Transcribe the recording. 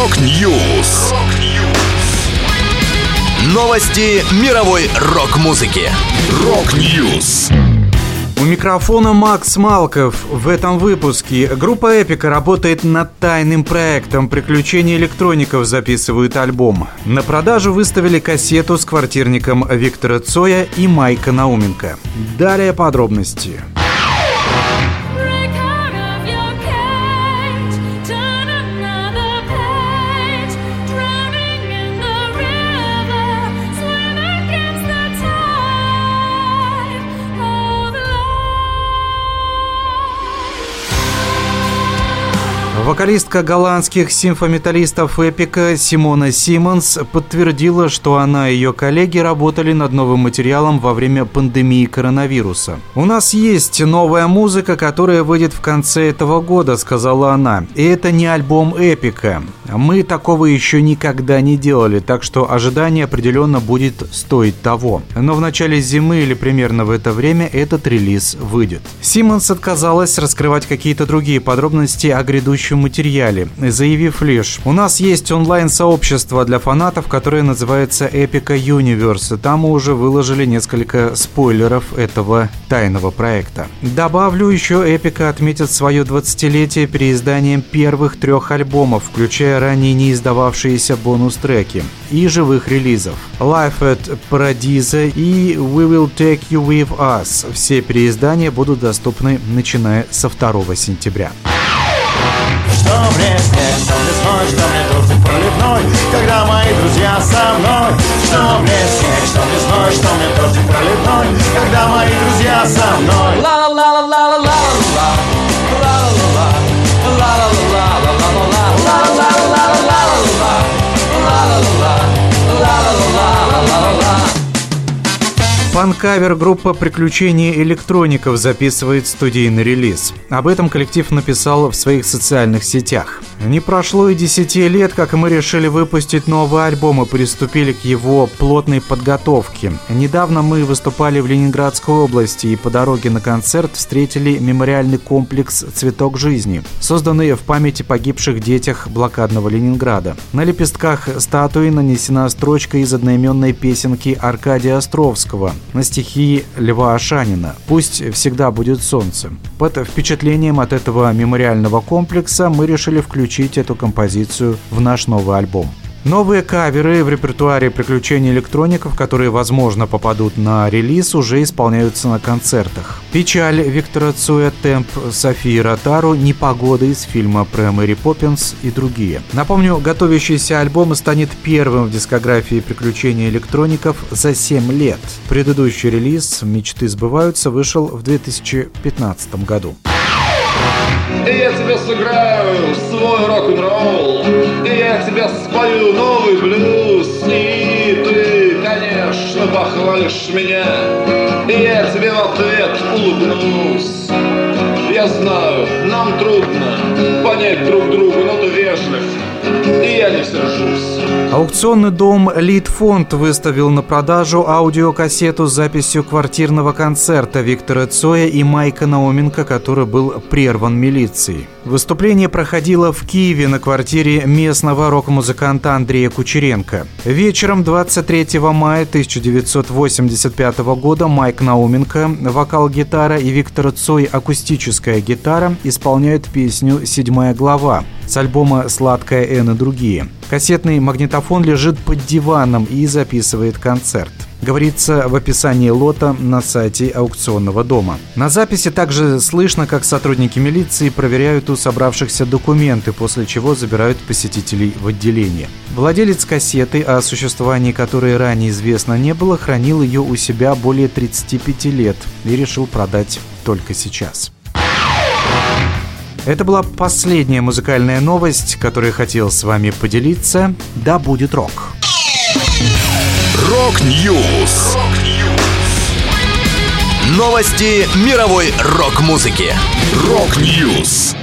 Rock News. Новости мировой рок-музыки. Rock News. У микрофона Макс Малков. В этом выпуске группа Epica работает над тайным проектом. Приключения электроников записывают альбом. На продажу выставили кассету с квартирником Виктора Цоя и Майка Науменко. Далее подробности. Break Вокалистка голландских симфометаллистов Эпика Симона Симмонс подтвердила, что она и ее коллеги работали над новым материалом во время пандемии коронавируса. «У нас есть новая музыка, которая выйдет в конце этого года», — сказала она. «И это не альбом Эпика. Мы такого еще никогда не делали, так что ожидание определенно будет стоить того. Но в начале зимы или примерно в это время этот релиз выйдет». Симмонс отказалась раскрывать какие-то другие подробности о грядущем материале, заявив лишь «У нас есть онлайн-сообщество для фанатов, которое называется Epica Universe. Там мы уже выложили несколько спойлеров этого тайного проекта». Добавлю, еще Эпика отметит свое 20-летие переизданием первых трех альбомов, включая ранее не издававшиеся бонус-треки и живых релизов. Life at Paradise и We Will Take You With Us. Все переиздания будут доступны начиная со 2 сентября. Что мне снег, что мне сной, что мне дождик проливной Когда мои друзья со мной Что мне снег, что мне зной, что мне дождик проливной Когда мои друзья со мной Фан-кавер группа «Приключения электроников» записывает студийный релиз. Об этом коллектив написал в своих социальных сетях. Не прошло и 10 лет, как мы решили выпустить новый альбом и приступили к его плотной подготовке. Недавно мы выступали в Ленинградской области и по дороге на концерт встретили мемориальный комплекс «Цветок жизни», созданный в памяти погибших детях блокадного Ленинграда. На лепестках статуи нанесена строчка из одноименной песенки Аркадия Островского на стихи Льва Ашанина «Пусть всегда будет солнце». Под впечатлением от этого мемориального комплекса мы решили включить эту композицию в наш новый альбом. Новые каверы в репертуаре приключений электроников, которые, возможно, попадут на релиз, уже исполняются на концертах. «Печаль» Виктора Цуя, «Темп» Софии Ротару, «Непогода» из фильма про Мэри Поппинс и другие. Напомню, готовящийся альбом станет первым в дискографии приключений электроников за 7 лет. Предыдущий релиз «Мечты сбываются» вышел в 2015 году. И я тебе сыграю свой рок-н-ролл спою новый блюз И ты, конечно, похвалишь меня. И я тебе в ответ улыбнусь нам трудно понять друг друга, но ты вежлив И я не сержусь Аукционный дом Литфонд выставил на продажу аудиокассету с записью квартирного концерта Виктора Цоя и Майка Науменко, который был прерван милицией. Выступление проходило в Киеве на квартире местного рок-музыканта Андрея Кучеренко. Вечером 23 мая 1985 года Майк Науменко, вокал-гитара и Виктор Цой, акустическая гитара, исполняют песню «Седьмая глава» с альбома «Сладкая Н» и другие. Кассетный магнитофон лежит под диваном и записывает концерт. Говорится в описании лота на сайте аукционного дома. На записи также слышно, как сотрудники милиции проверяют у собравшихся документы, после чего забирают посетителей в отделение. Владелец кассеты, о существовании которой ранее известно не было, хранил ее у себя более 35 лет и решил продать только сейчас. Это была последняя музыкальная новость, которую хотел с вами поделиться. Да будет рок! Рок-Ньюс. Новости мировой рок-музыки. Рок-Ньюс.